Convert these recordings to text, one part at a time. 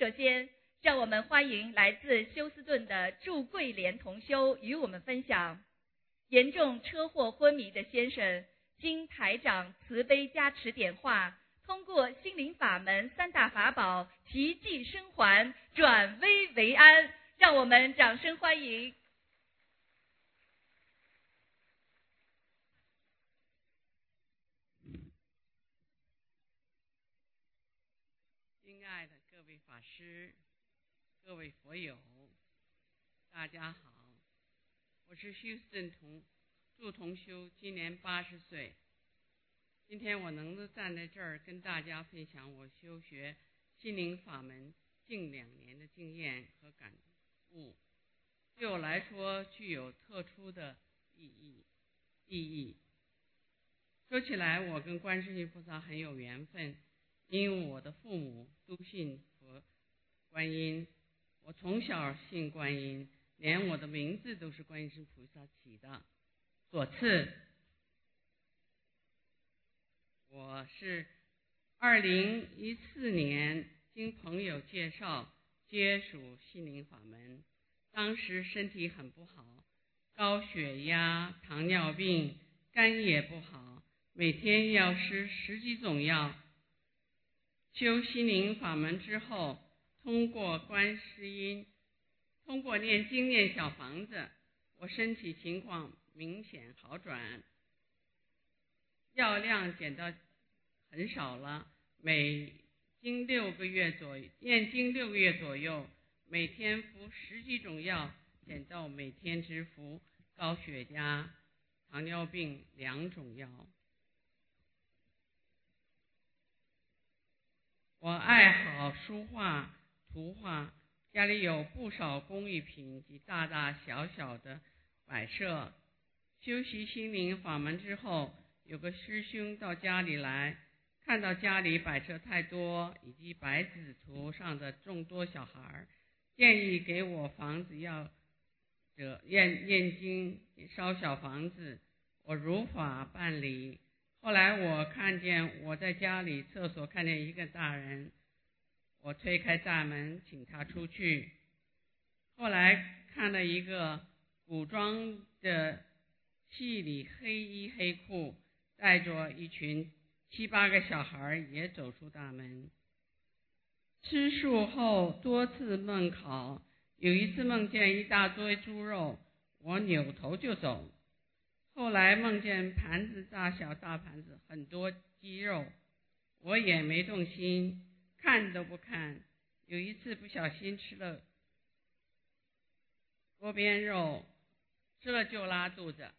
首先，让我们欢迎来自休斯顿的祝桂莲同修与我们分享：严重车祸昏迷的先生，经台长慈悲加持点化，通过心灵法门三大法宝奇迹生还，转危为安。让我们掌声欢迎！亲爱的各位法各位佛友，大家好，我是休斯顿同祝同修，今年八十岁。今天我能够站在这儿跟大家分享我修学心灵法门近两年的经验和感。悟对我来说具有特殊的意义。意义说起来，我跟观世音菩萨很有缘分，因为我的父母都信佛观音，我从小信观音，连我的名字都是观音菩萨起的。左次，我是二零一四年经朋友介绍。接触心灵法门，当时身体很不好，高血压、糖尿病，肝也不好，每天要吃十几种药。修心灵法门之后，通过观世音，通过念经念小房子，我身体情况明显好转，药量减到很少了，每。经六个月左右，念经六个月左右，每天服十几种药，减到每天只服高血压、糖尿病两种药。我爱好书画、图画，家里有不少工艺品及大大小小的摆设。修习心灵法门之后，有个师兄到家里来。看到家里摆设太多，以及白纸图上的众多小孩儿，建议给我房子要这念念经烧小房子，我如法办理。后来我看见我在家里厕所看见一个大人，我推开大门请他出去。后来看到一个古装的戏里黑衣黑裤，带着一群。七八个小孩也走出大门。吃素后多次梦考，有一次梦见一大堆猪肉，我扭头就走。后来梦见盘子大小大盘子，很多鸡肉，我也没动心，看都不看。有一次不小心吃了锅边肉，吃了就拉肚子。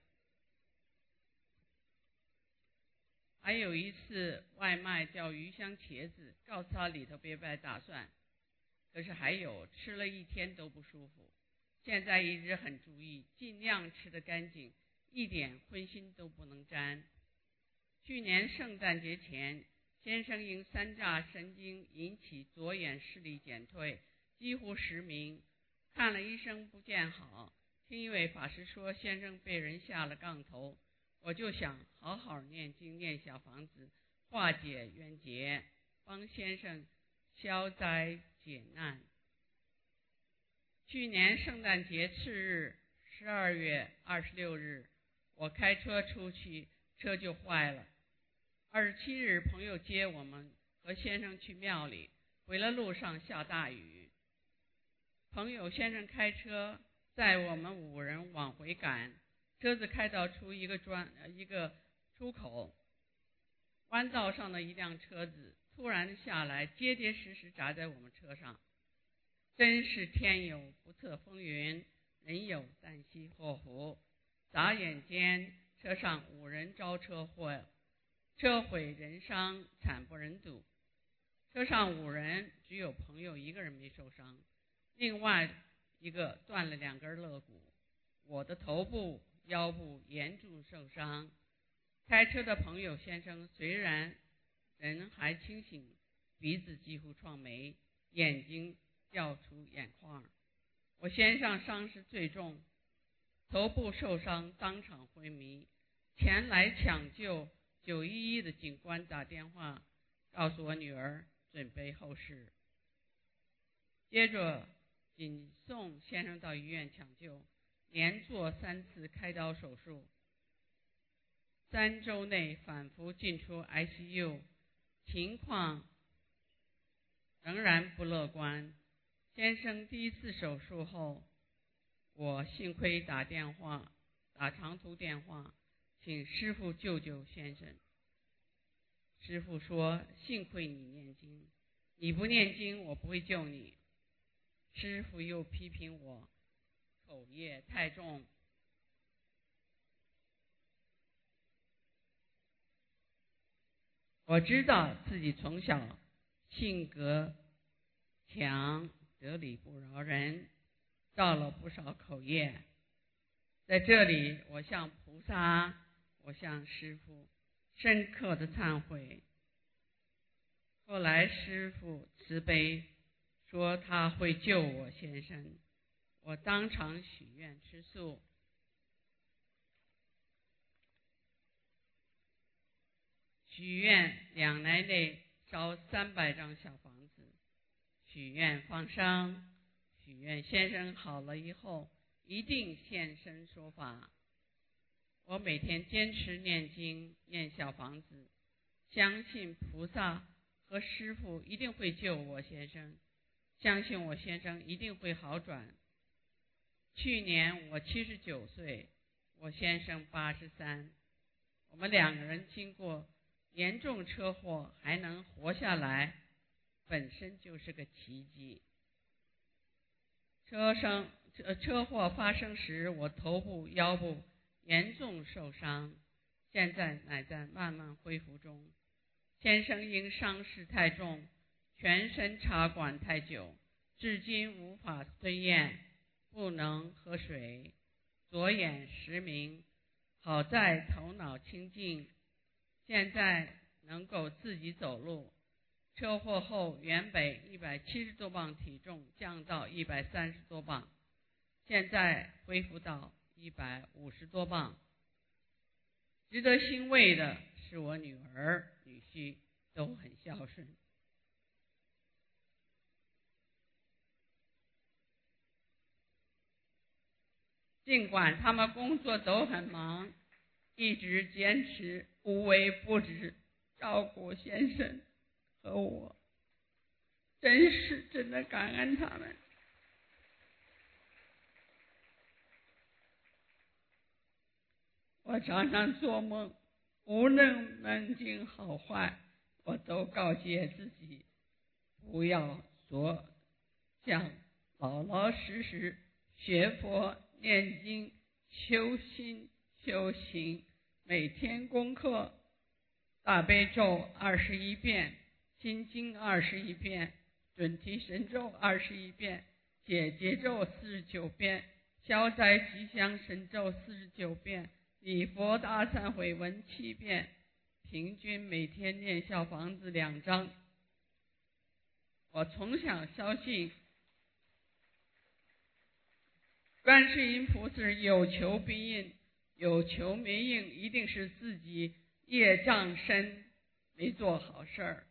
还有一次外卖叫鱼香茄子，告诉他里头别摆大蒜。可是还有吃了一天都不舒服。现在一直很注意，尽量吃得干净，一点荤腥都不能沾。去年圣诞节前，先生因三叉神经引起左眼视力减退，几乎失明，看了医生不见好。听一位法师说，先生被人下了杠头。我就想好好念经念小房子，化解冤结，帮先生消灾解难。去年圣诞节次日，十二月二十六日，我开车出去，车就坏了。二十七日，朋友接我们和先生去庙里，回了路上下大雨。朋友先生开车载我们五人往回赶。车子开到出一个专呃一个出口，弯道上的一辆车子突然下来，结结实实砸在我们车上。真是天有不测风云，人有旦夕祸福。眨眼间，车上五人遭车祸，车毁人伤，惨不忍睹。车上五人只有朋友一个人没受伤，另外一个断了两根肋骨。我的头部。腰部严重受伤，开车的朋友先生虽然人还清醒，鼻子几乎撞没，眼睛掉出眼眶。我先生伤势最重，头部受伤，当场昏迷。前来抢救九一一的警官打电话告诉我女儿准备后事。接着紧送先生到医院抢救，连做三次开刀手术，三周内反复进出 ICU，情况仍然不乐观。先生第一次手术后，我幸亏打电话打长途电话，请师傅救救先生。师傅说：“幸亏你念经，你不念经，我不会救你。”师傅又批评我口业太重。我知道自己从小性格强。得理不饶人，造了不少口业。在这里，我向菩萨，我向师父深刻的忏悔。后来师父慈悲，说他会救我先生。我当场许愿吃素，许愿两年内烧三百张小房子。许愿放生，许愿先生好了以后一定现身说法。我每天坚持念经念小房子，相信菩萨和师傅一定会救我先生，相信我先生一定会好转。去年我七十九岁，我先生八十三，我们两个人经过严重车祸还能活下来。本身就是个奇迹。车生车车祸发生时，我头部、腰部严重受伤，现在乃在慢慢恢复中。先生因伤势太重，全身插管太久，至今无法吞咽，不能喝水，左眼失明。好在头脑清净，现在能够自己走路。车祸后，原本一百七十多磅体重降到一百三十多磅，现在恢复到一百五十多磅。值得欣慰的是，我女儿、女婿都很孝顺。尽管他们工作都很忙，一直坚持无微不至照顾先生。和我，真是真的感恩他们。我常常做梦，无论梦境好坏，我都告诫自己，不要说，想老老实实学佛、念经、修心、修行，每天功课大悲咒二十一遍。心经二十一遍，准提神咒二十一遍，解结咒四十九遍，消灾吉祥神咒四十九遍，礼佛大忏悔文七遍，平均每天念小房子两张。我从小相信，观世音菩萨有求必应，有求没应，一定是自己业障深，没做好事儿。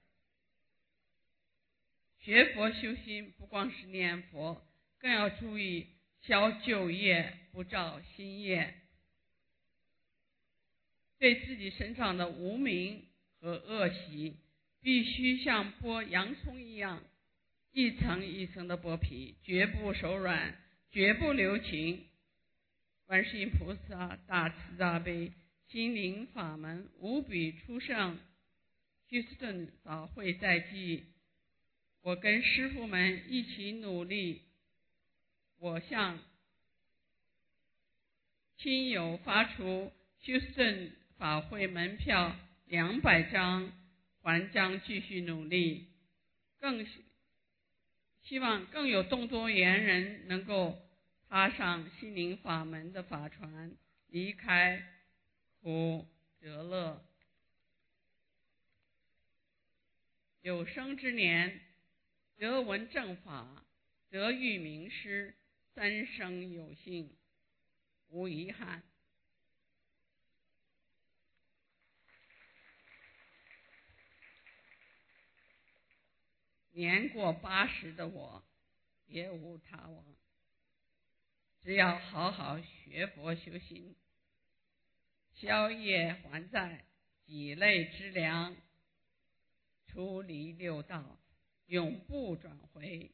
学佛修心不光是念佛，更要注意消旧业，不造新业。对自己身上的无名和恶习，必须像剥洋葱一样，一层一层的剥皮，绝不手软，绝不留情。观世音菩萨大慈大悲，心灵法门无比殊胜。休斯顿法会在即。我跟师傅们一起努力，我向亲友发出休斯顿法会门票两百张，还将继续努力，更希望更有更多缘人能够踏上心灵法门的法船，离开苦得乐，有生之年。得闻正法，得遇名师，三生有幸，无遗憾。年过八十的我，别无他望。只要好好学佛修心，消业还债，己类之粮，出离六道，永不转回。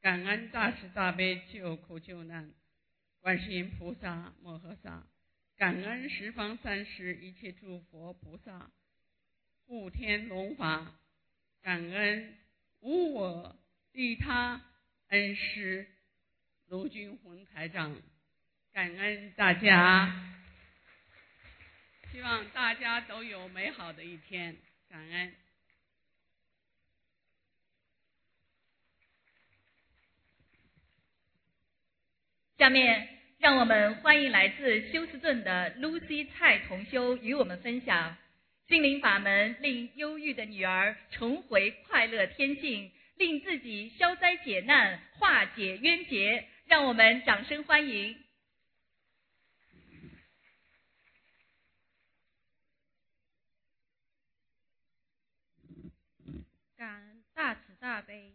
感恩大慈大悲救苦救难观世音菩萨摩诃萨，感恩十方三世一切诸佛菩萨、护天龙法，感恩无我利他恩师。卢军宏台长，感恩大家，希望大家都有美好的一天，感恩。下面让我们欢迎来自休斯顿的 Lucy 蔡同修与我们分享心灵法门，令忧郁的女儿重回快乐天性，令自己消灾解难，化解冤结。让我们掌声欢迎！感恩大慈大悲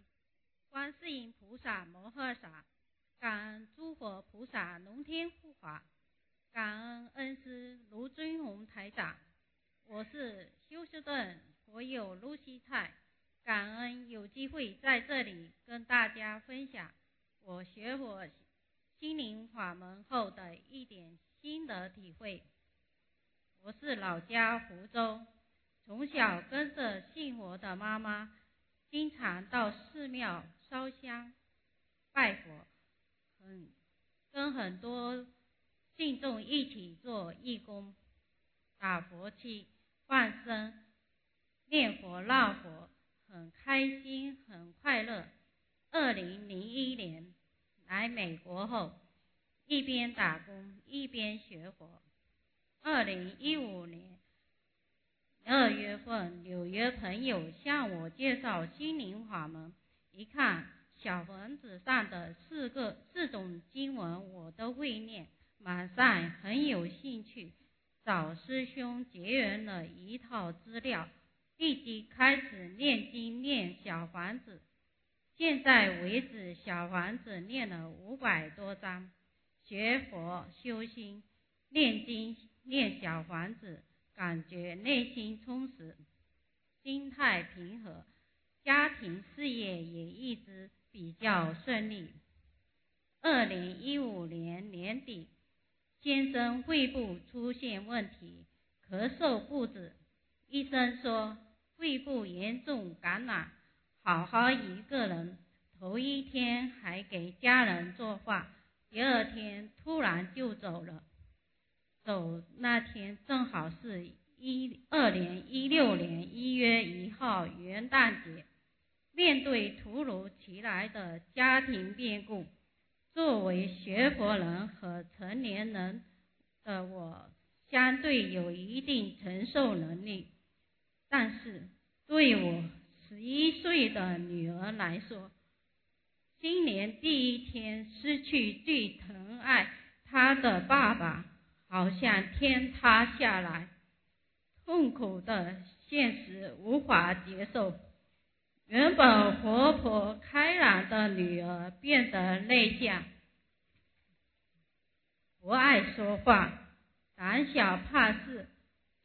观世音菩萨摩诃萨，感恩诸佛菩萨龙天护法，感恩恩师卢尊宏台长。我是休斯顿佛友露西菜，感恩有机会在这里跟大家分享。我学佛心灵法门后的一点心得体会。我是老家福州，从小跟着信佛的妈妈，经常到寺庙烧香拜佛，很跟很多信众一起做义工，打佛七、放生、念佛闹佛，很开心，很快乐。二零零一年来美国后，一边打工一边学佛。二零一五年二月份，纽约朋友向我介绍心灵法门，一看小房子上的四个四种经文我都会念，马上很有兴趣，找师兄结缘了一套资料，立即开始念经念小房子。现在为止，小房子念了五百多章，学佛修心，念经念小房子，感觉内心充实，心态平和，家庭事业也一直比较顺利。二零一五年年底，先生肺部出现问题，咳嗽不止，医生说肺部严重感染。好好一个人，头一天还给家人做饭，第二天突然就走了。走那天正好是一二年一六年一月一号元旦节。面对突如其来的家庭变故，作为学佛人和成年人的我，相对有一定承受能力，但是对我。十一岁的女儿来说，新年第一天失去最疼爱她的爸爸，好像天塌下来，痛苦的现实无法接受。原本活泼开朗的女儿变得内向，不爱说话，胆小怕事。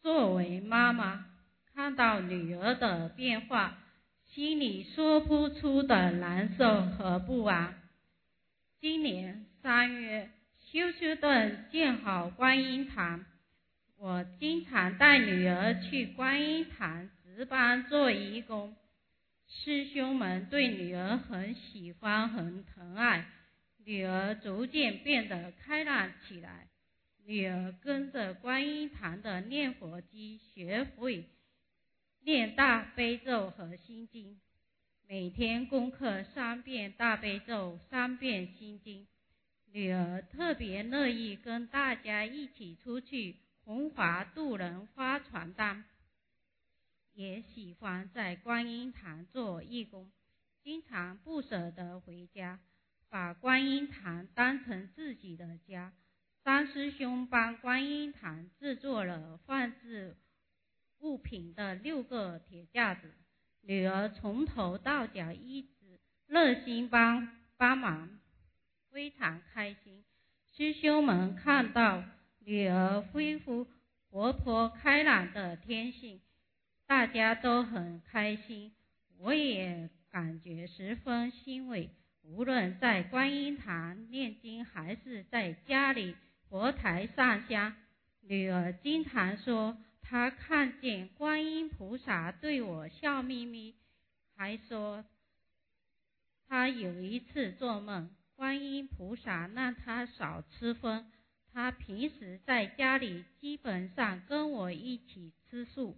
作为妈妈，看到女儿的变化。心里说不出的难受和不安。今年三月，休斯顿建好观音堂，我经常带女儿去观音堂值班做义工。师兄们对女儿很喜欢，很疼爱，女儿逐渐变得开朗起来。女儿跟着观音堂的念佛机学会。念大悲咒和心经，每天功课三遍大悲咒，三遍心经。女儿特别乐意跟大家一起出去弘法度人发传单，也喜欢在观音堂做义工，经常不舍得回家，把观音堂当成自己的家。三师兄帮观音堂制作了放置。物品的六个铁架子，女儿从头到脚一直热心帮帮忙，非常开心。师兄们看到女儿恢复活泼开朗的天性，大家都很开心，我也感觉十分欣慰。无论在观音堂念经，还是在家里佛台上香，女儿经常说她看见观音菩萨对我笑眯眯，还说她有一次做梦，观音菩萨让她少吃荤。她平时在家里基本上跟我一起吃素，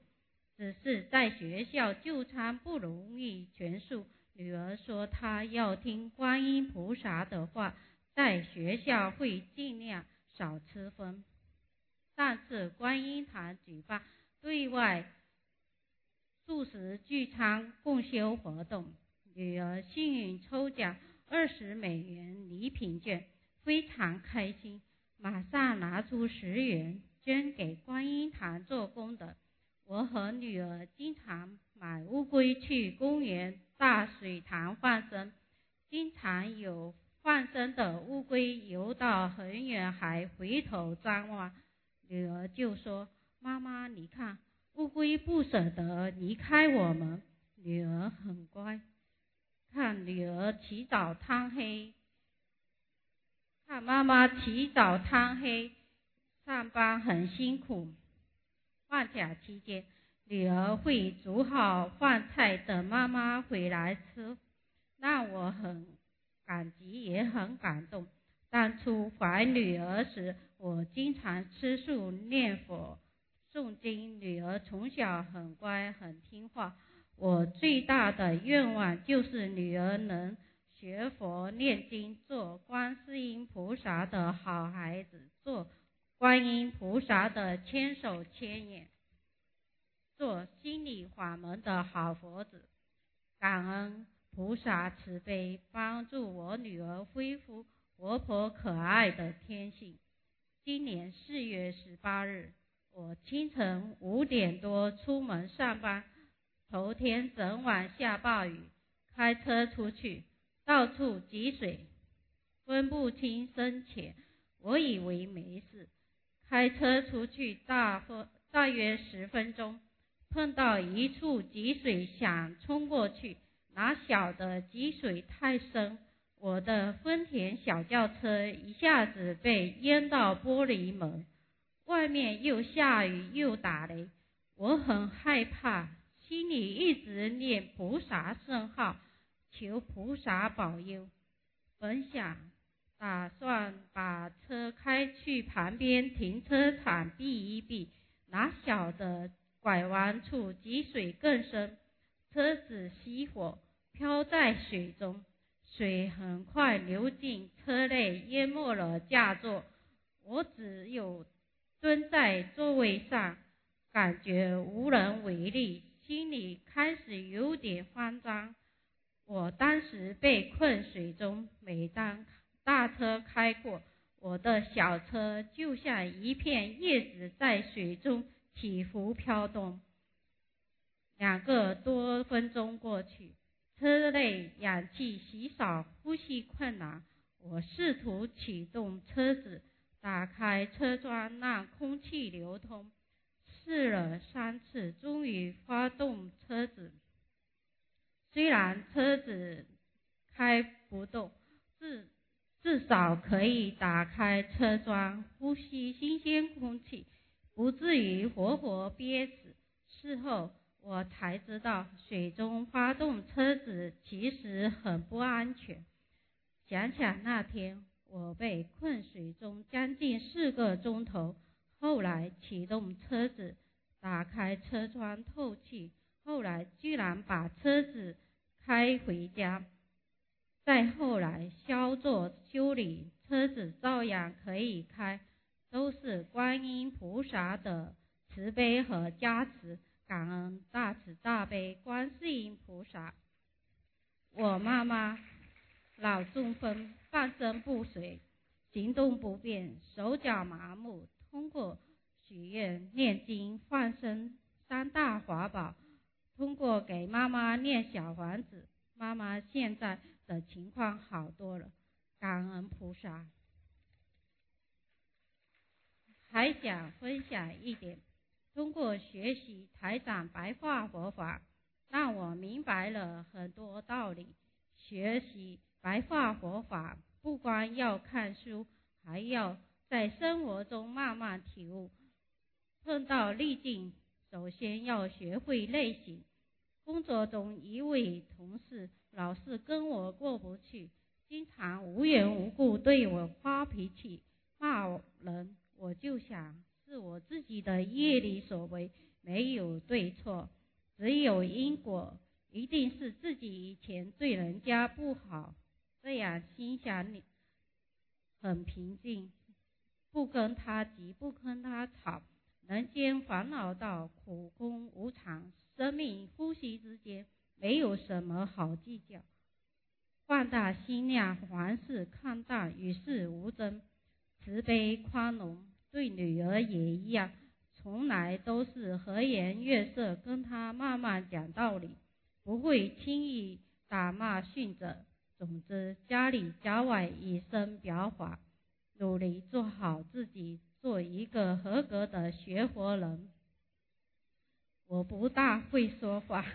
只是在学校就餐不容易全素。女儿说她要听观音菩萨的话，在学校会尽量少吃荤。上次观音堂举办对外素食聚餐共修活动，女儿幸运抽奖二十美元礼品券，非常开心。马上拿出十元捐给观音堂做功德。我和女儿经常买乌龟去公园大水塘放生，经常有放生的乌龟游到很远还回头张望，女儿就说：“妈妈，你看，乌龟不舍得离开我们。”女儿很乖，看女儿起早贪黑。看妈妈起早贪黑上班很辛苦，放假期间女儿会煮好饭菜等妈妈回来吃，让我很感激也很感动。当初怀女儿时，我经常吃素念佛诵经，女儿从小很乖很听话。我最大的愿望就是女儿能。学佛念经，做观世音菩萨的好孩子，做观音菩萨的千手千眼，做心理法门的好佛子。感恩菩萨慈悲，帮助我女儿恢复活泼可爱的天性。今年四月十八日，我清晨五点多出门上班，头天整晚下暴雨，开车出去。到处积水，分不清深浅。我以为没事，开车出去大分大约十分钟，碰到一处积水，想冲过去，哪晓得积水太深，我的丰田小轿车一下子被淹到玻璃门。外面又下雨又打雷，我很害怕，心里一直念菩萨圣号。求菩萨保佑。本想打算把车开去旁边停车场避一避，哪晓得拐弯处积水更深，车子熄火飘在水中，水很快流进车内，淹没了驾座。我只有蹲在座位上，感觉无能为力，心里开始有点慌张。我当时被困水中，每当大车开过，我的小车就像一片叶子在水中起伏飘动。两个多分钟过去，车内氧气稀少，呼吸困难。我试图启动车子，打开车窗让空气流通，试了三次，终于发动车子。虽然车子开不动，自至少可以打开车窗呼吸新鲜空气，不至于活活憋死。事后我才知道，水中发动车子其实很不安全。想想那天我被困水中将近四个钟头，后来启动车子，打开车窗透气。后来居然把车子开回家，再后来销作修理，车子照样可以开，都是观音菩萨的慈悲和加持，感恩大慈大悲观世音菩萨。我妈妈脑中风，半身不遂，行动不便，手脚麻木，通过许愿、念经、放生三大法宝。通过给妈妈念小房子，妈妈现在的情况好多了，感恩菩萨。还想分享一点，通过学习台长白话佛法，让我明白了很多道理。学习白话佛法，不光要看书，还要在生活中慢慢体悟。碰到逆境，首先要学会内省。工作中，一位同事老是跟我过不去，经常无缘无故对我发脾气、骂人。我就想，是我自己的业力所为，没有对错，只有因果，一定是自己以前对人家不好。这样心想，你很平静，不跟他急，不跟他吵。人间烦恼道，苦空无常，生命呼吸之间，没有什么好计较。放大心量，凡事看淡，与世无争，慈悲宽容。对女儿也一样，从来都是和颜悦色，跟她慢慢讲道理，不会轻易打骂训责。总之，家里家外以身表法，努力做好自己。做一个合格的学佛人，我不大会说话，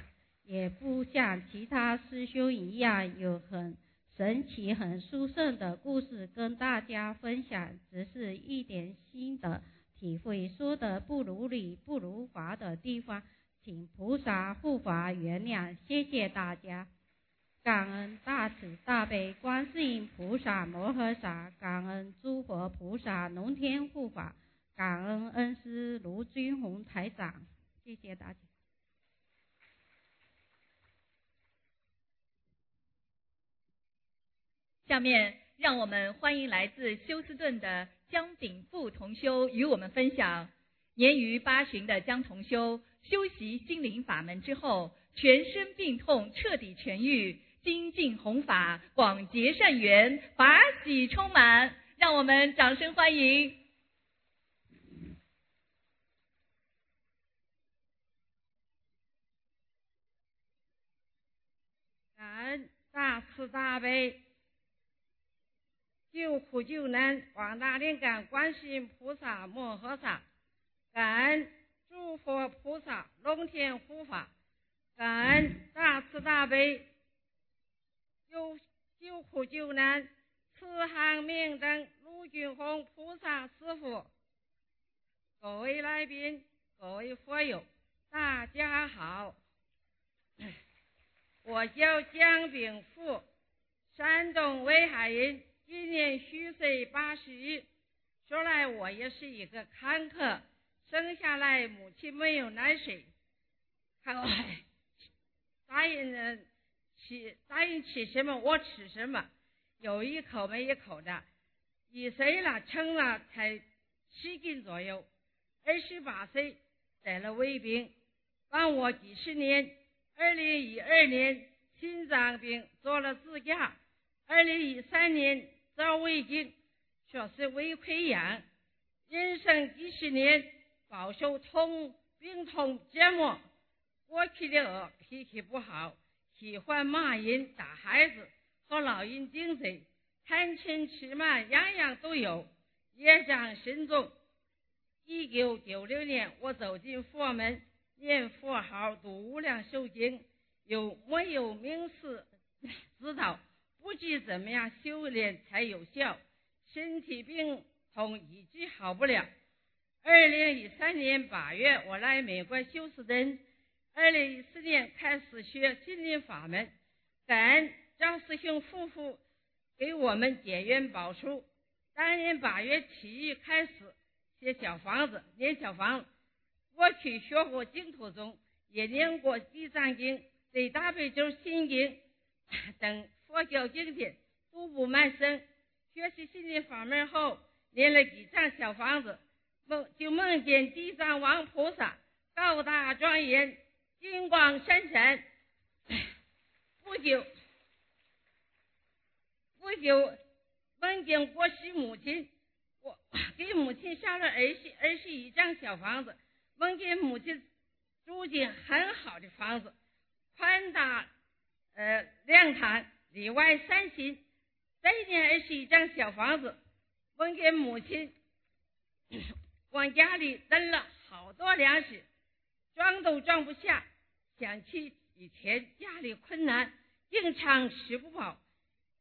也不像其他师兄一样有很神奇、很殊胜的故事跟大家分享，只是一点心得体会，说的不如理、不如法的地方，请菩萨护法原谅，谢谢大家。感恩大慈大悲观世音菩萨摩诃萨，感恩诸佛菩萨龙天护法，感恩恩师卢军宏台长，谢谢大家。下面让我们欢迎来自休斯顿的江炳富同修与我们分享：年逾八旬的江同修修习心灵法门之后，全身病痛彻底痊愈。精进弘法，广结善缘，法喜充满，让我们掌声欢迎！感恩大慈大悲、救苦救难广大灵感观世音菩萨摩诃萨，感恩诸佛菩萨龙天护法，感恩大慈大悲。救救苦救难，慈航明灯卢俊宏菩萨师傅，各位来宾，各位佛友，大家好。我叫江炳富，山东威海人，今年虚岁八十。说来我也是一个坎坷，生下来母亲没有奶水，看我答应人。吃答应吃什么我吃什么，有一口没一口的。一岁了称了才七斤左右，二十八岁得了胃病，帮我几十年。二零一二年心脏病做了支架，二零一三年找胃镜，说是胃溃疡。人生几十年饱受痛病痛折磨，过去的恶脾气不好。喜欢骂人、打孩子和老人顶嘴，贪嗔痴慢样样都有，业障深重。一九九六年，我走进佛门，念佛号、读无量寿经，又没有名师指导，不知怎么样修炼才有效，身体病痛一直好不了。二零一三年八月，我来美国休斯顿。二零一四年开始学心灵法门，感恩张师兄夫妇给我们结缘宝书。当年八月七日开始写小房子，念小房。过去学过净土宗，也念过地藏经、对大悲咒心经 等佛教经典，都不满身。学习心灵法门后，念了几张小房子，梦就梦见地藏王菩萨高大庄严。金光闪闪，不久，不久梦见过世母亲，我给母亲下了二十二十一张小房子，梦见母亲住进很好的房子，宽大呃亮堂，里外三心，再念二十一张小房子，问给母亲往家里扔了好多粮食，装都装不下。想起以前家里困难，经常吃不饱。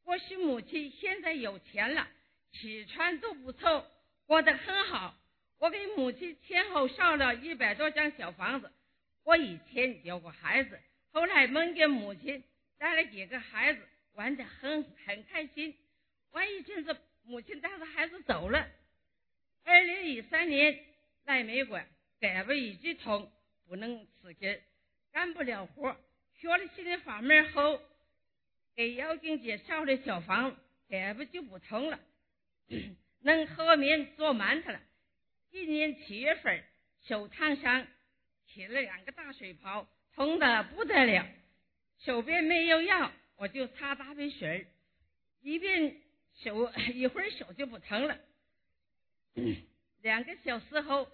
或许母亲现在有钱了，吃穿都不愁，过得很好。我给母亲前后烧了一百多张小房子。我以前有过孩子，后来梦见母亲带了几个孩子。玩得很很开心，玩一阵子，母亲带着孩子走了。二零一三年来美国，胳膊一直痛，不能使劲，干不了活。学了心灵法门后，给妖精姐烧了小房，胳膊就不疼了，能和面做馒头了。今年七月份，手烫伤，起了两个大水泡，痛得不得了。手边没有药。我就擦大杯水一遍手一会儿手就不疼了。两个小时后，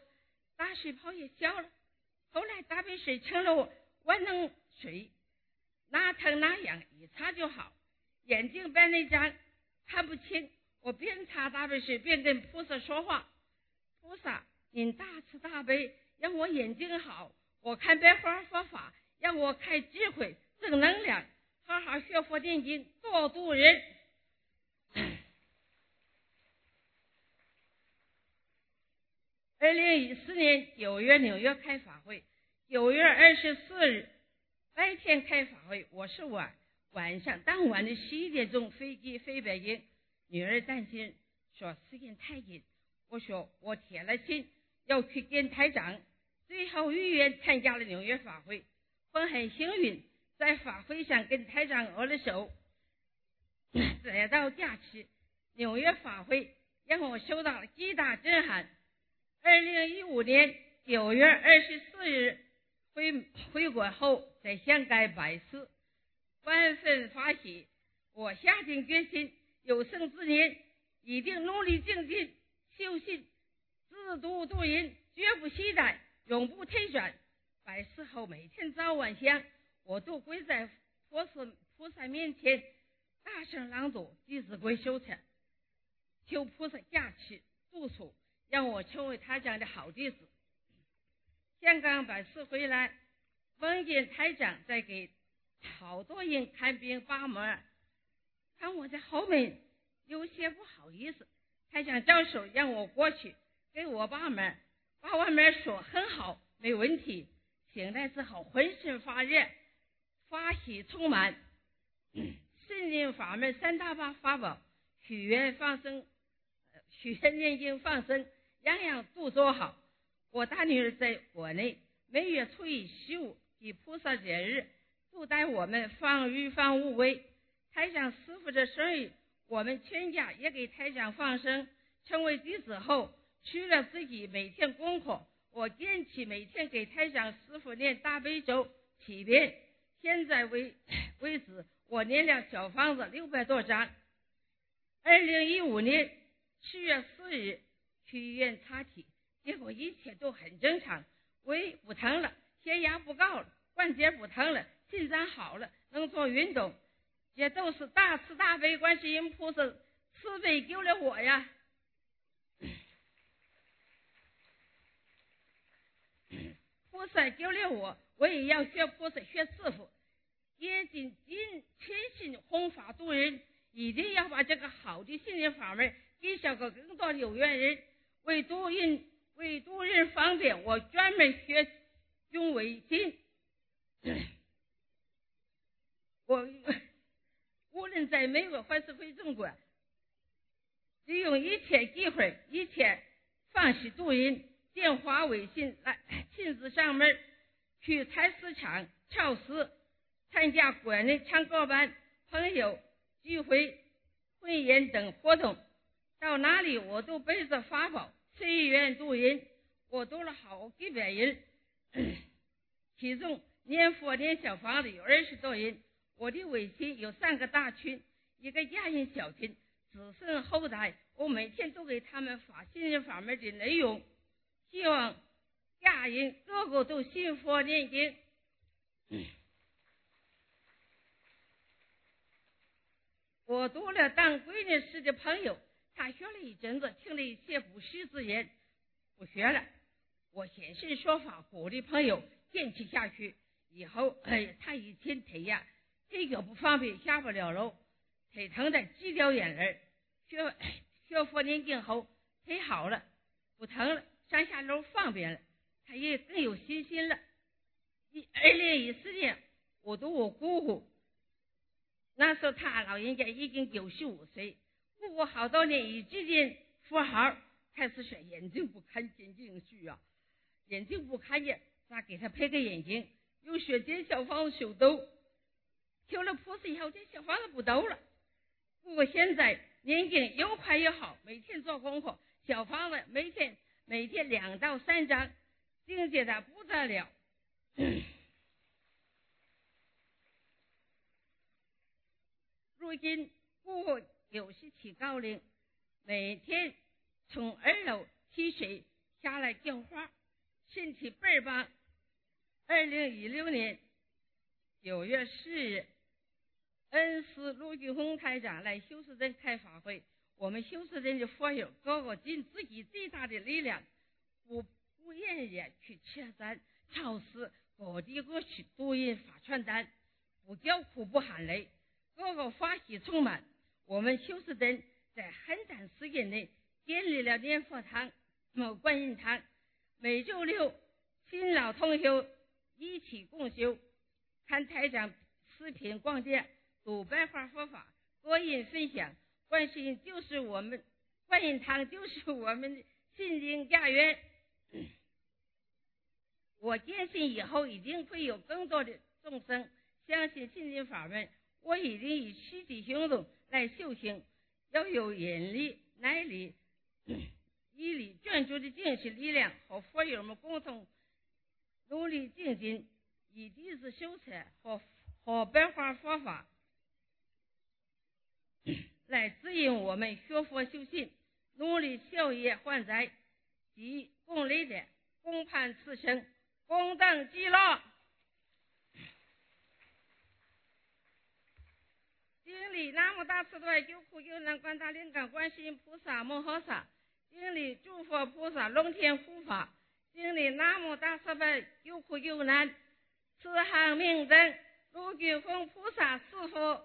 大水泡也消了。后来大杯水成了万能水，哪疼哪痒，一擦就好。眼睛白内障，看不清。我边擦大杯水边跟菩萨说话：“菩萨，您大慈大悲，让我眼睛好，我看白花佛法，让我开智慧正能量。”好好学佛念经，多度人。二零一四年九月纽约开法会，九月二十四日白天开法会，我是晚晚上当晚的十一点钟飞机飞北京。女儿担心说时间太紧，我说我铁了心要去见台长，最后预约参加了纽约法会，我很幸运。在法会上跟台长握了手，得到加持。纽约法会让我受到了极大震撼。二零一五年九月二十四日回回国后，在香港拜师，万分欢喜。我下定决心，有生之年一定努力精进修行，自度度人，绝不懈怠，永不退转。拜师后，每天早晚香。我都跪在菩萨菩萨面前，大声朗读《弟子规》手册，求菩萨加持督促，让我成为他讲的好弟子。香港拜师回来，梦见台长在给好多人看病把脉，看我在后面有些不好意思。台长招手让我过去给我把脉，把完脉说很好，没问题。醒来之后浑身发热。法喜充满，心灵法门三大法法宝，许愿放生，许愿念经放生，样样都做好。我大女儿在国内，每月初一、十五及菩萨节日，都带我们放鱼放乌龟。台长师傅的生日，我们全家也给台长放生。成为弟子后，除了自己每天功课，我坚持每天给台长师傅念大悲咒七遍。现在为为止，我念了小房子六百多张。二零一五年七月四日去医院查体，结果一切都很正常，胃不疼了，血压不高了，关节不疼了，心脏好了，能做运动。这都是大慈大悲观世音菩萨慈悲救了我呀！菩萨救了我。我也要学菩萨，学师傅，也尽尽全心弘法度人，一定要把这个好的心灵法门介绍给更多有缘人。为度人，为度人方便，我专门学用微信。我无论在美国还是回中国，利用一切机会，一切方式度人，电话、微信来亲自上门。去菜市场、超市参加国内唱歌班、朋友聚会、婚宴等活动，到哪里我都背着法宝，随缘度人。我度了好几百人，其中念佛念小房子有二十多人。我的微信有三个大群，一个家人小群，子孙后代，我每天都给他们发心灵法门的内容，希望。家人个个都信佛念经。我多了当闺女时的朋友，他学了一阵子，听了一些不实之言，不学了。我现身说法，鼓励朋友坚持下去。以后，哎，他一天腿呀，腿脚不方便，下不了楼，腿疼的直掉眼泪。学学佛念经后，腿好了，不疼了，上下楼方便了，他也更有信心了。一二零一四年，我读我姑姑，那时候他老人家已经九十五岁，姑姑好多年一直念佛号，开始说眼睛不看见进去啊，眼睛不看见，那给他配个眼镜？又学建小房子修兜，修了菩萨以后，这小房子不兜了。不过现在眼睛又快又好，每天做功课，小房子每天每天两到三张，境界的不得了。如今我有时起高龄，每天从二楼梯水下来浇花，身体倍儿棒。二零一六年九月四日，恩师陆俊峰台长来修士镇开法会，我们修士镇的佛友个个尽自己最大的力量，不不愿意去车站、超市各地各去读印发传单，不叫苦不喊累，个个法喜充满。我们修士镇在很短时间内建立了念佛堂、某观音堂，每周六新老同修。一起共修，看台长视频逛街，读白话佛法，个人分享。观世音就是我们，观音堂就是我们的心灵家园。我坚信以后一定会有更多的众生相信心灵法门。我一定以实际行动来修行，要有忍力、耐力、毅力、专注的精神力量和佛友们共同。努力精进，以弟子修持和和白话佛法来指引我们学佛修行，努力消业还灾，积功累德，共盼此生共登极乐。经历南无大慈大悲救苦救难广大灵感观世音菩萨摩诃萨，经历诸佛菩萨龙天护法。经历南无大慈悲救苦救难慈航明灯卢俊峰菩萨师傅，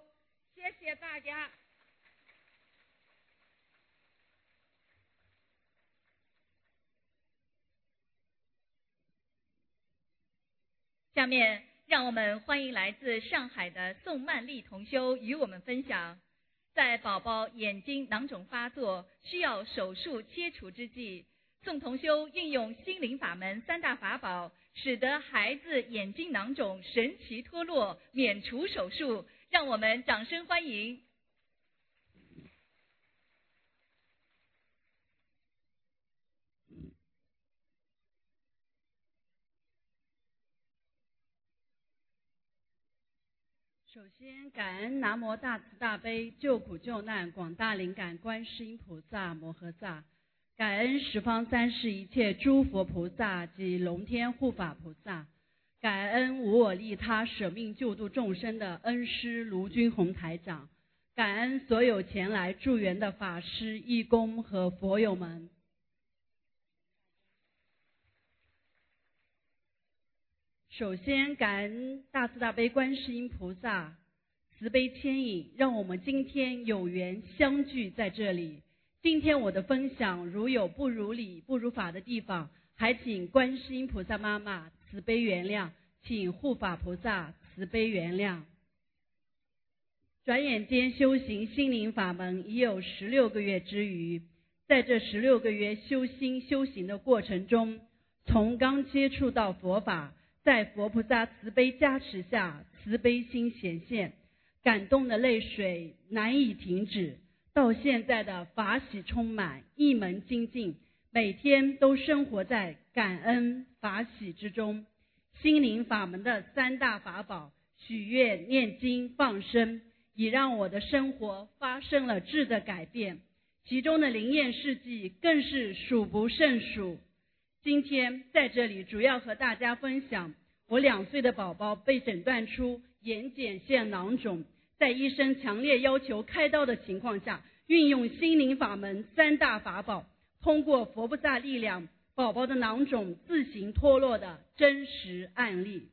谢谢大家。下面让我们欢迎来自上海的宋曼丽同修与我们分享，在宝宝眼睛囊肿发作需要手术切除之际。宋同修运用心灵法门三大法宝，使得孩子眼睛囊肿神奇脱落，免除手术。让我们掌声欢迎！首先，感恩南无大慈大悲救苦救难广大灵感观世音菩萨摩诃萨。感恩十方三世一切诸佛菩萨及龙天护法菩萨，感恩无我利他舍命救度众生的恩师卢军宏台长，感恩所有前来助缘的法师、义工和佛友们。首先，感恩大慈大悲观世音菩萨慈悲牵引，让我们今天有缘相聚在这里。今天我的分享如有不如理、不如法的地方，还请观世音菩萨妈妈慈悲原谅，请护法菩萨慈悲原谅。转眼间修行心灵法门已有十六个月之余，在这十六个月修心修行的过程中，从刚接触到佛法，在佛菩萨慈悲加持下，慈悲心显现，感动的泪水难以停止。到现在的法喜充满，一门精进，每天都生活在感恩法喜之中。心灵法门的三大法宝——许愿、念经、放生，已让我的生活发生了质的改变。其中的灵验事迹更是数不胜数。今天在这里主要和大家分享，我两岁的宝宝被诊断出眼睑腺囊肿。在医生强烈要求开刀的情况下，运用心灵法门三大法宝，通过佛菩萨力量，宝宝的囊肿自行脱落的真实案例。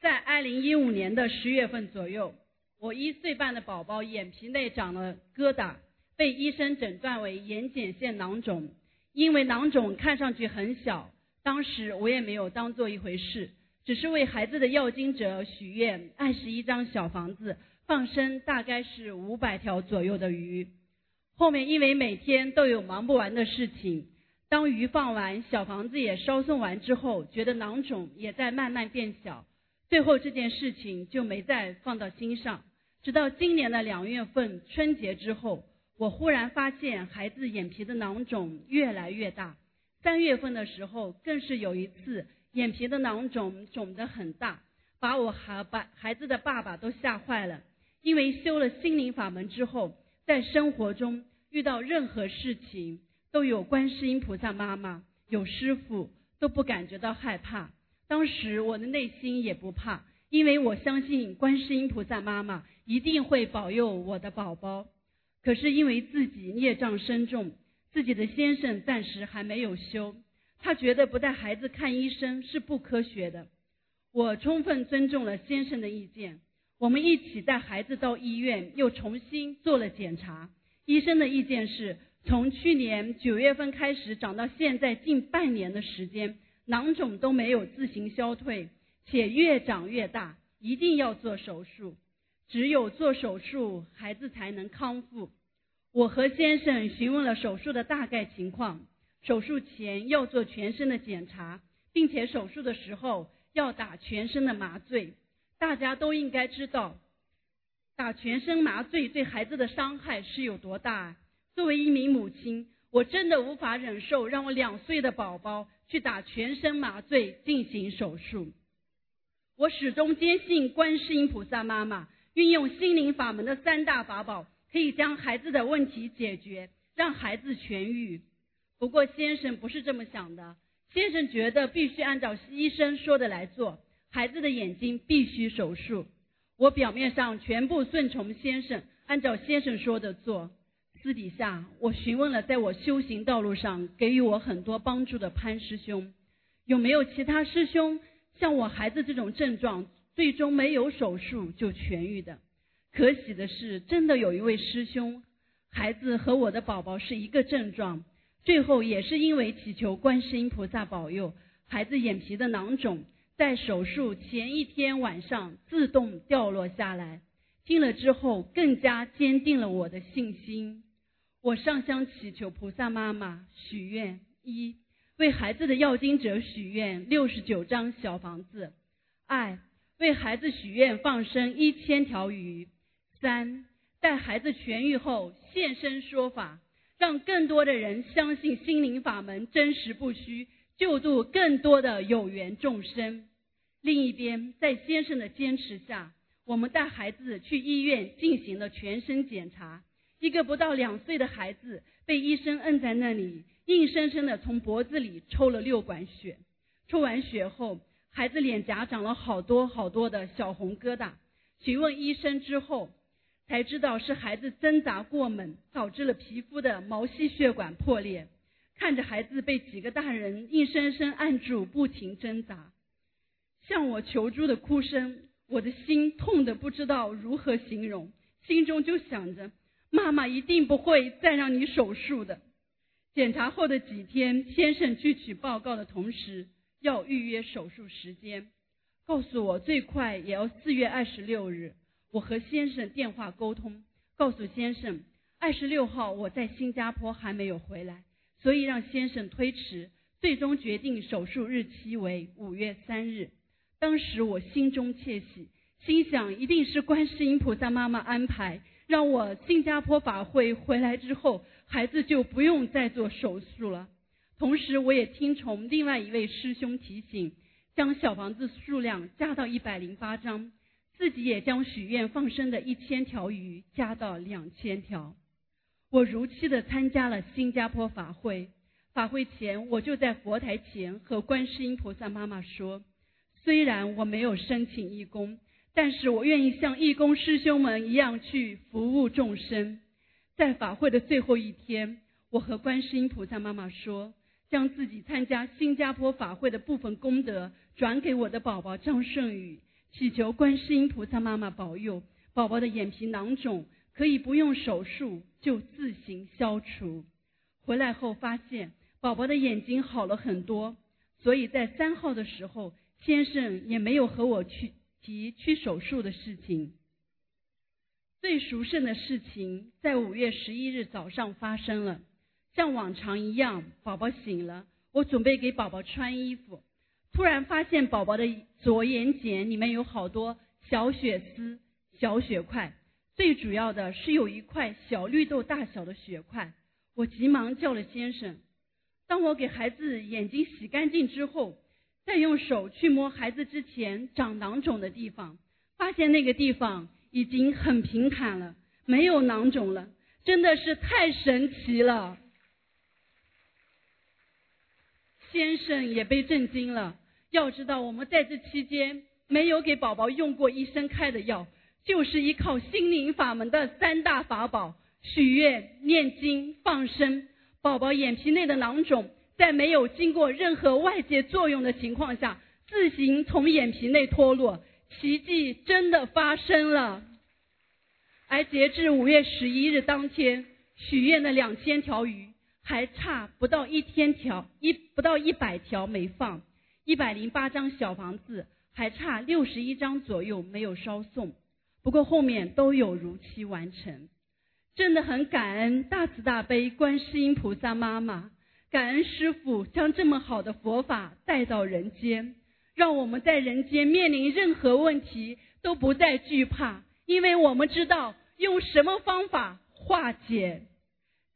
在二零一五年的十月份左右，我一岁半的宝宝眼皮内长了疙瘩，被医生诊断为眼睑腺囊肿。因为囊肿看上去很小，当时我也没有当做一回事，只是为孩子的要经者许愿，二十一张小房子，放生大概是五百条左右的鱼。后面因为每天都有忙不完的事情，当鱼放完，小房子也烧送完之后，觉得囊肿也在慢慢变小。最后这件事情就没再放到心上，直到今年的两月份春节之后，我忽然发现孩子眼皮的囊肿越来越大。三月份的时候，更是有一次眼皮的囊肿肿得很大，把我孩把孩子的爸爸都吓坏了。因为修了心灵法门之后，在生活中遇到任何事情都有观世音菩萨妈妈，有师傅，都不感觉到害怕。当时我的内心也不怕，因为我相信观世音菩萨妈妈一定会保佑我的宝宝。可是因为自己孽障深重，自己的先生暂时还没有修，他觉得不带孩子看医生是不科学的。我充分尊重了先生的意见，我们一起带孩子到医院又重新做了检查。医生的意见是从去年九月份开始长到现在近半年的时间。囊肿都没有自行消退，且越长越大，一定要做手术。只有做手术，孩子才能康复。我和先生询问了手术的大概情况，手术前要做全身的检查，并且手术的时候要打全身的麻醉。大家都应该知道，打全身麻醉对孩子的伤害是有多大。作为一名母亲，我真的无法忍受让我两岁的宝宝。去打全身麻醉进行手术。我始终坚信观世音菩萨妈妈运用心灵法门的三大法宝，可以将孩子的问题解决，让孩子痊愈。不过先生不是这么想的，先生觉得必须按照医生说的来做，孩子的眼睛必须手术。我表面上全部顺从先生，按照先生说的做。私底下，我询问了在我修行道路上给予我很多帮助的潘师兄，有没有其他师兄像我孩子这种症状，最终没有手术就痊愈的？可喜的是，真的有一位师兄，孩子和我的宝宝是一个症状，最后也是因为祈求观世音菩萨保佑，孩子眼皮的囊肿在手术前一天晚上自动掉落下来。听了之后，更加坚定了我的信心。我上香祈求菩萨妈妈许愿：一、为孩子的要经者许愿六十九张小房子；二、为孩子许愿放生一千条鱼；三、待孩子痊愈后现身说法，让更多的人相信心灵法门真实不虚，救度更多的有缘众生。另一边，在先生的坚持下，我们带孩子去医院进行了全身检查。一个不到两岁的孩子被医生摁在那里，硬生生的从脖子里抽了六管血。抽完血后，孩子脸颊长了好多好多的小红疙瘩。询问医生之后，才知道是孩子挣扎过猛，导致了皮肤的毛细血管破裂。看着孩子被几个大人硬生生按住，不停挣扎，向我求助的哭声，我的心痛的不知道如何形容，心中就想着。妈妈一定不会再让你手术的。检查后的几天，先生去取报告的同时，要预约手术时间，告诉我最快也要四月二十六日。我和先生电话沟通，告诉先生二十六号我在新加坡还没有回来，所以让先生推迟。最终决定手术日期为五月三日。当时我心中窃喜，心想一定是观世音菩萨妈妈安排。让我新加坡法会回来之后，孩子就不用再做手术了。同时，我也听从另外一位师兄提醒，将小房子数量加到一百零八张，自己也将许愿放生的一千条鱼加到两千条。我如期的参加了新加坡法会。法会前，我就在佛台前和观世音菩萨妈妈说：虽然我没有申请义工。但是我愿意像义工师兄们一样去服务众生。在法会的最后一天，我和观世音菩萨妈妈说，将自己参加新加坡法会的部分功德转给我的宝宝张胜宇，祈求观世音菩萨妈妈保佑宝宝的眼皮囊肿可以不用手术就自行消除。回来后发现宝宝的眼睛好了很多，所以在三号的时候，先生也没有和我去提去手术的事情。最殊胜的事情在五月十一日早上发生了，像往常一样，宝宝醒了，我准备给宝宝穿衣服，突然发现宝宝的左眼睑里面有好多小血丝、小血块，最主要的是有一块小绿豆大小的血块，我急忙叫了先生。当我给孩子眼睛洗干净之后，再用手去摸孩子之前长囊肿的地方，发现那个地方。已经很平坦了，没有囊肿了，真的是太神奇了。先生也被震惊了。要知道，我们在这期间没有给宝宝用过医生开的药，就是依靠心灵法门的三大法宝：许愿、念经、放生。宝宝眼皮内的囊肿，在没有经过任何外界作用的情况下，自行从眼皮内脱落。奇迹真的发生了，而截至五月十一日当天，许愿的两千条鱼还差不到一千条，一不到一百条没放，一百零八张小房子还差六十一张左右没有烧送，不过后面都有如期完成，真的很感恩大慈大悲观世音菩萨妈妈，感恩师父将这么好的佛法带到人间。让我们在人间面临任何问题都不再惧怕，因为我们知道用什么方法化解。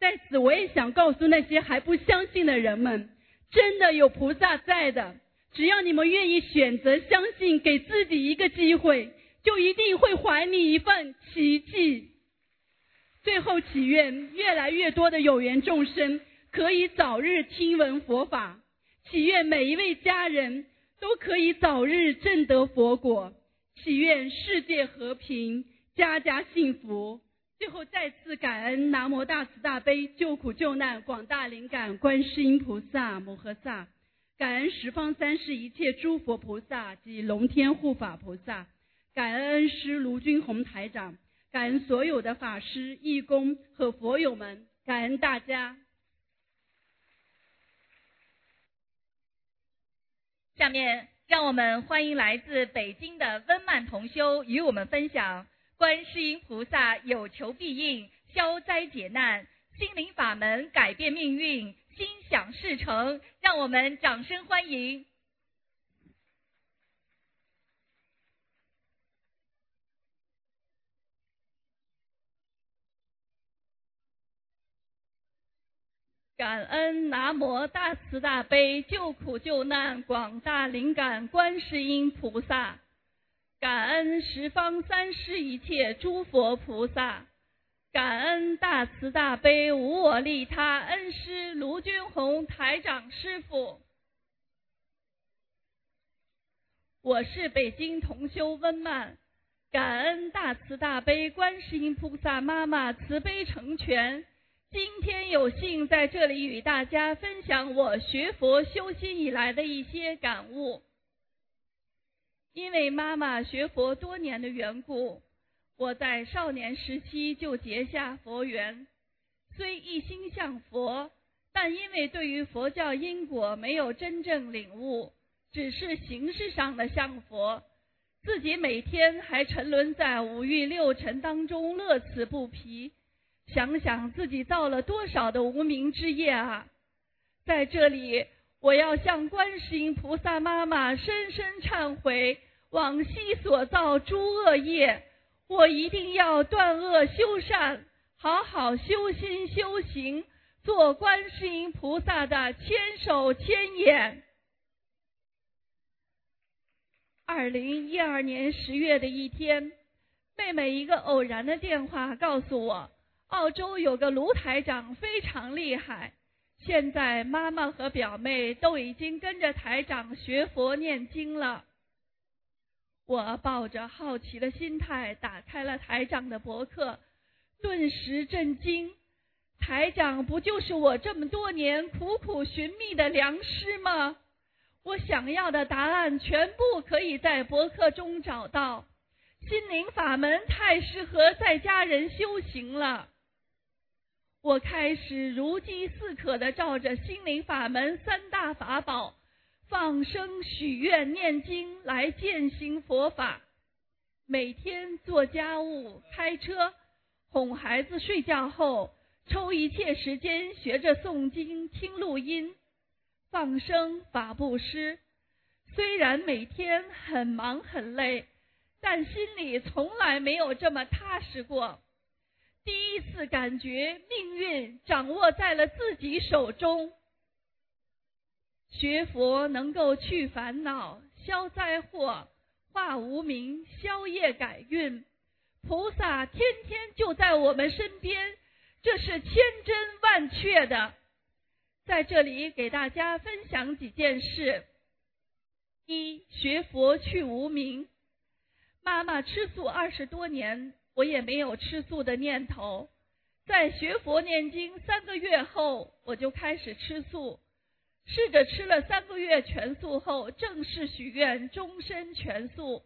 在此，我也想告诉那些还不相信的人们，真的有菩萨在的。只要你们愿意选择相信，给自己一个机会，就一定会还你一份奇迹。最后祈愿越来越多的有缘众生可以早日听闻佛法，祈愿每一位家人。都可以早日证得佛果，祈愿世界和平，家家幸福。最后再次感恩南无大慈大悲救苦救难广大灵感观世音菩萨摩诃萨，感恩十方三世一切诸佛菩萨及龙天护法菩萨，感恩恩师卢军宏台长，感恩所有的法师义工和佛友们，感恩大家。下面让我们欢迎来自北京的温曼同修与我们分享观世音菩萨有求必应、消灾解难、心灵法门改变命运、心想事成。让我们掌声欢迎。感恩南无大慈大悲救苦救难广大灵感观世音菩萨，感恩十方三世一切诸佛菩萨，感恩大慈大悲无我利他恩师卢军宏台长师傅。我是北京同修温曼，感恩大慈大悲观世音菩萨妈妈慈悲成全。今天有幸在这里与大家分享我学佛修心以来的一些感悟。因为妈妈学佛多年的缘故，我在少年时期就结下佛缘。虽一心向佛，但因为对于佛教因果没有真正领悟，只是形式上的向佛，自己每天还沉沦在五欲六尘当中，乐此不疲。想想自己造了多少的无名之业啊！在这里，我要向观世音菩萨妈妈深深忏悔往昔所造诸恶业，我一定要断恶修善，好好修心修行，做观世音菩萨的千手千眼。二零一二年十月的一天，妹妹一个偶然的电话告诉我。澳洲有个卢台长非常厉害，现在妈妈和表妹都已经跟着台长学佛念经了。我抱着好奇的心态打开了台长的博客，顿时震惊。台长不就是我这么多年苦苦寻觅的良师吗？我想要的答案全部可以在博客中找到。心灵法门太适合在家人修行了。我开始如饥似渴的照着心灵法门三大法宝。放生、许愿、念经来践行佛法，每天做家务、开车、哄孩子睡觉后，抽一切时间学着诵经、听录音、放生、法布施。虽然每天很忙很累，但心里从来没有这么踏实过。第一次感觉命运掌握在了自己手中。学佛能够去烦恼、消灾祸、化无明、消业改运，菩萨天天就在我们身边，这是千真万确的。在这里给大家分享几件事：一、学佛去无明。妈妈吃素二十多年，我也没有吃素的念头。在学佛念经三个月后，我就开始吃素。试着吃了三个月全素后，正式许愿终身全素，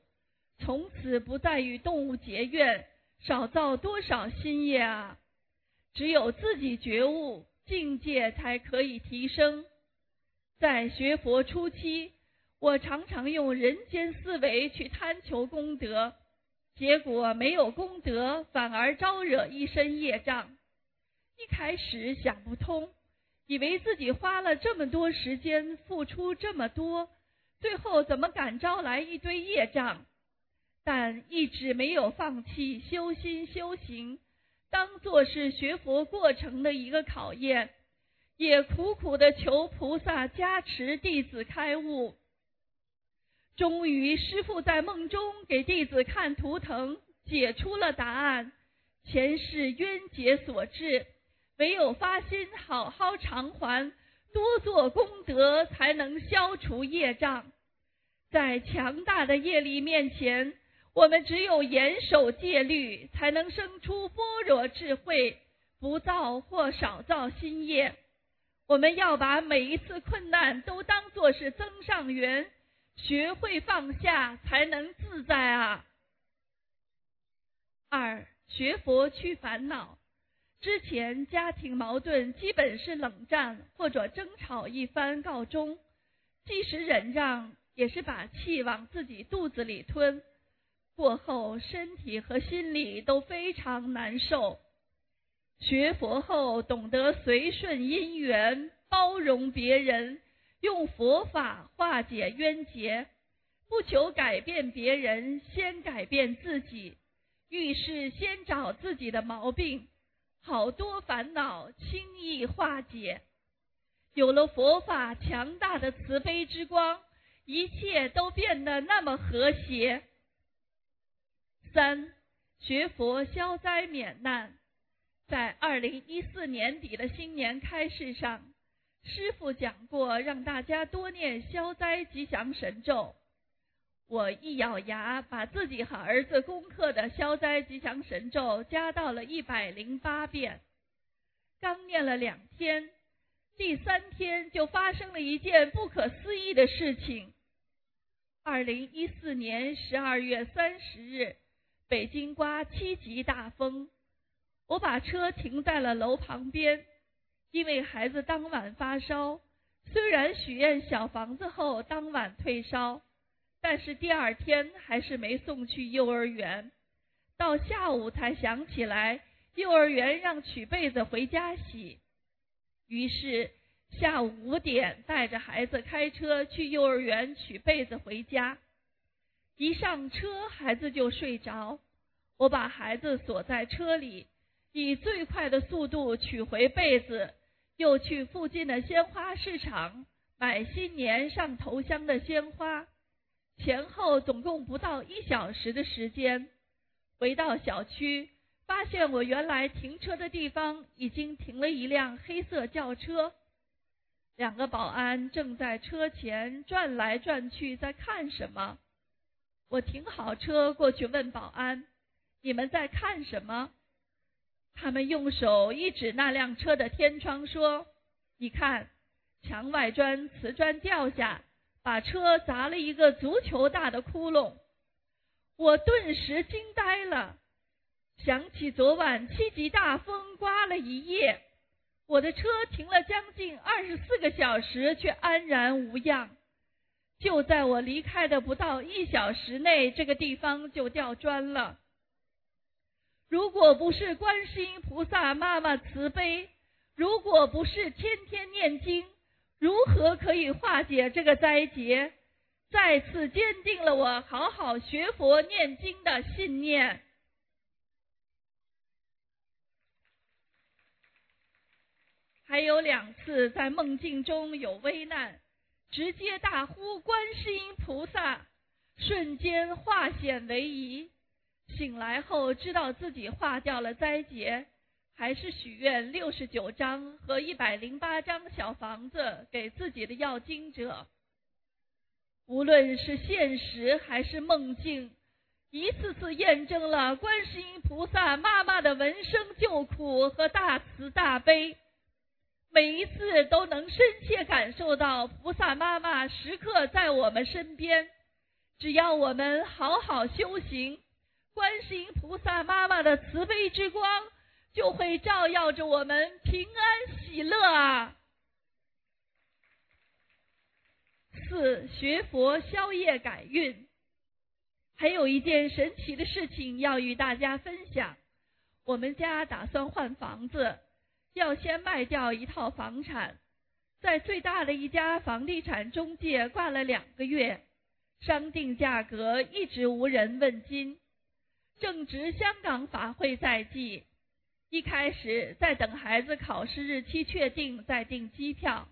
从此不再与动物结怨，少造多少新业啊！只有自己觉悟，境界才可以提升。在学佛初期，我常常用人间思维去贪求功德，结果没有功德，反而招惹一身业障。一开始想不通。以为自己花了这么多时间，付出这么多，最后怎么敢招来一堆业障？但一直没有放弃修心修行，当做是学佛过程的一个考验，也苦苦的求菩萨加持弟子开悟。终于，师父在梦中给弟子看图腾，解出了答案：前世冤结所致。唯有发心好好偿还，多做功德，才能消除业障。在强大的业力面前，我们只有严守戒律，才能生出般若智慧，不造或少造新业。我们要把每一次困难都当作是增上缘，学会放下，才能自在啊。二学佛去烦恼。之前家庭矛盾基本是冷战或者争吵一番告终，即使忍让，也是把气往自己肚子里吞，过后身体和心里都非常难受。学佛后懂得随顺因缘，包容别人，用佛法化解冤结，不求改变别人，先改变自己，遇事先找自己的毛病。好多烦恼轻易化解，有了佛法强大的慈悲之光，一切都变得那么和谐。三学佛消灾免难，在二零一四年底的新年开示上，师傅讲过，让大家多念消灾吉祥神咒。我一咬牙，把自己和儿子功课的消灾吉祥神咒加到了一百零八遍。刚念了两天，第三天就发生了一件不可思议的事情。二零一四年十二月三十日，北京刮七级大风，我把车停在了楼旁边，因为孩子当晚发烧，虽然许愿小房子后当晚退烧。但是第二天还是没送去幼儿园，到下午才想起来幼儿园让取被子回家洗，于是下午五点带着孩子开车去幼儿园取被子回家。一上车孩子就睡着，我把孩子锁在车里，以最快的速度取回被子，又去附近的鲜花市场买新年上头香的鲜花。前后总共不到一小时的时间，回到小区，发现我原来停车的地方已经停了一辆黑色轿车，两个保安正在车前转来转去，在看什么。我停好车过去问保安：“你们在看什么？”他们用手一指那辆车的天窗，说：“你看，墙外砖瓷砖掉下，把车砸了一个足球大的窟窿。”我顿时惊呆了，想起昨晚七级大风刮了一夜，我的车停了将近二十四个小时，却安然无恙。就在我离开的不到一小时内，这个地方就掉砖了。如果不是观世音菩萨妈妈慈悲，如果不是天天念经，如何可以化解这个灾劫？再次坚定了我好好学佛念经的信念。还有两次在梦境中有危难。直接大呼观世音菩萨，瞬间化险为夷。醒来后知道自己化掉了灾劫，还是许愿六十九张和一百零八张小房子给自己的要经者。无论是现实还是梦境，一次次验证了观世音菩萨妈妈的闻声救苦和大慈大悲。每一次都能深切感受到菩萨妈妈时刻在我们身边，只要我们好好修行，观世音菩萨妈妈的慈悲之光就会照耀着我们平安喜乐啊！四学佛消业改运，还有一件神奇的事情要与大家分享，我们家打算换房子。要先卖掉一套房产，在最大的一家房地产中介挂了两个月，商定价格一直无人问津。正值香港法会在即，一开始在等孩子考试日期确定再订机票，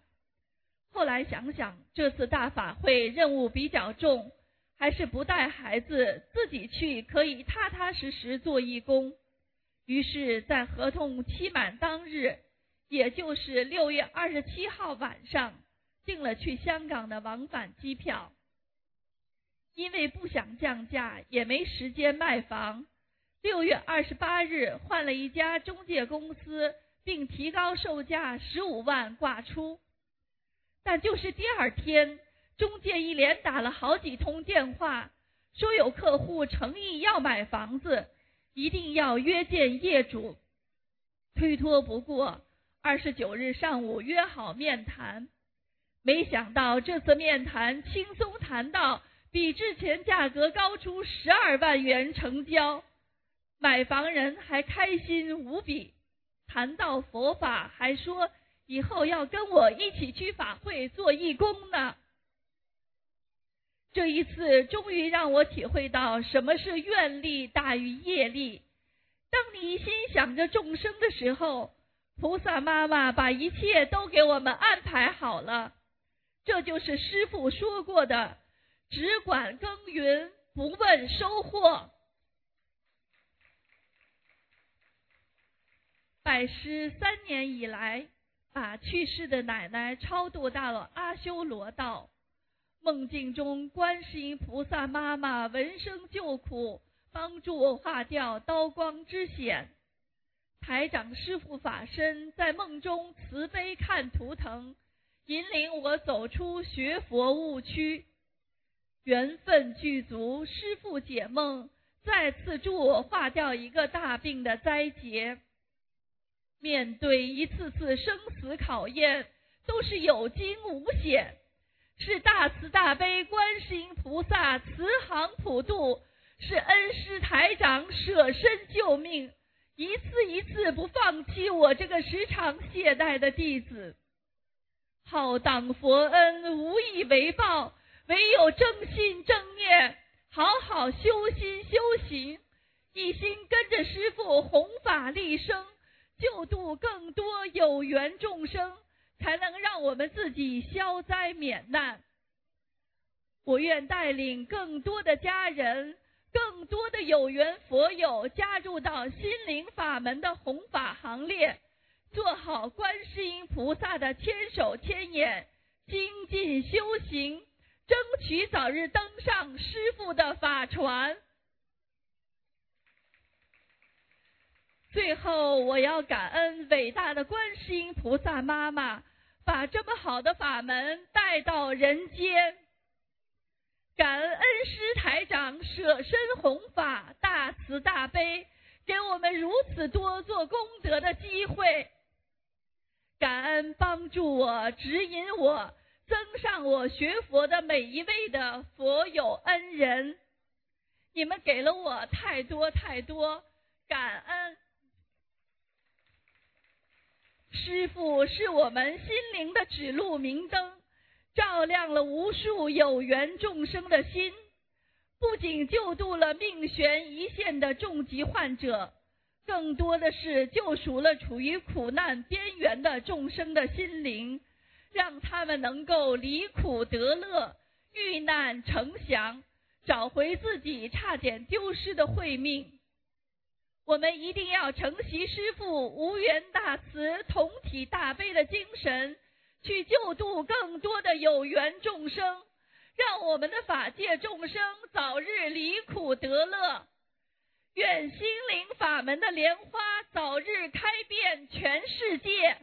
后来想想这次大法会任务比较重，还是不带孩子自己去可以踏踏实实做义工。于是，在合同期满当日，也就是六月二十七号晚上，订了去香港的往返机票。因为不想降价，也没时间卖房，六月二十八日换了一家中介公司，并提高售价十五万挂出。但就是第二天，中介一连打了好几通电话，说有客户诚意要买房子。一定要约见业主，推脱不过。二十九日上午约好面谈，没想到这次面谈轻松谈到比之前价格高出十二万元成交，买房人还开心无比，谈到佛法还说以后要跟我一起去法会做义工呢。这一次终于让我体会到什么是愿力大于业力。当你一心想着众生的时候，菩萨妈妈把一切都给我们安排好了。这就是师父说过的：“只管耕耘，不问收获。”拜师三年以来，把去世的奶奶超度到了阿修罗道。梦境中，观世音菩萨妈妈闻声救苦，帮助我化掉刀光之险。台长师傅法身在梦中慈悲看图腾，引领我走出学佛误区。缘分具足，师父解梦，再次助我化掉一个大病的灾劫。面对一次次生死考验，都是有惊无险。是大慈大悲观世音菩萨慈航普渡，是恩师台长舍身救命，一次一次不放弃我这个时常懈怠的弟子。浩荡佛恩无以为报，唯有正信正念，好好修心修行，一心跟着师父弘法利生，救度更多有缘众生。才能让我们自己消灾免难。我愿带领更多的家人、更多的有缘佛友加入到心灵法门的弘法行列，做好观世音菩萨的千手千眼，精进修行，争取早日登上师傅的法船。最后，我要感恩伟大的观世音菩萨妈妈，把这么好的法门带到人间。感恩恩师台长舍身弘法，大慈大悲，给我们如此多做功德的机会。感恩帮助我、指引我、增上我学佛的每一位的佛友恩人，你们给了我太多太多，感恩。师父是我们心灵的指路明灯。照亮了无数有缘众生的心，不仅救度了命悬一线的重疾患者，更多的是救赎了处于苦难边缘的众生的心灵，让他们能够离苦得乐，遇难成祥，找回自己差点丢失的慧命。我们一定要承袭师父无缘大慈、同体大悲的精神。去救度更多的有缘众生，让我们的法界众生早日离苦得乐。愿心灵法门的莲花早日开遍全世界。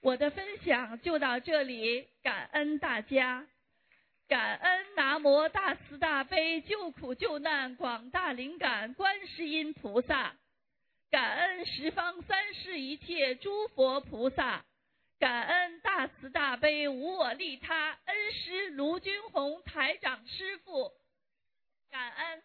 我的分享就到这里，感恩大家，感恩南无大慈大悲救苦救难广大灵感观世音菩萨。感恩十方三世一切诸佛菩萨，感恩大慈大悲无我利他恩师卢军宏台长师傅，感恩。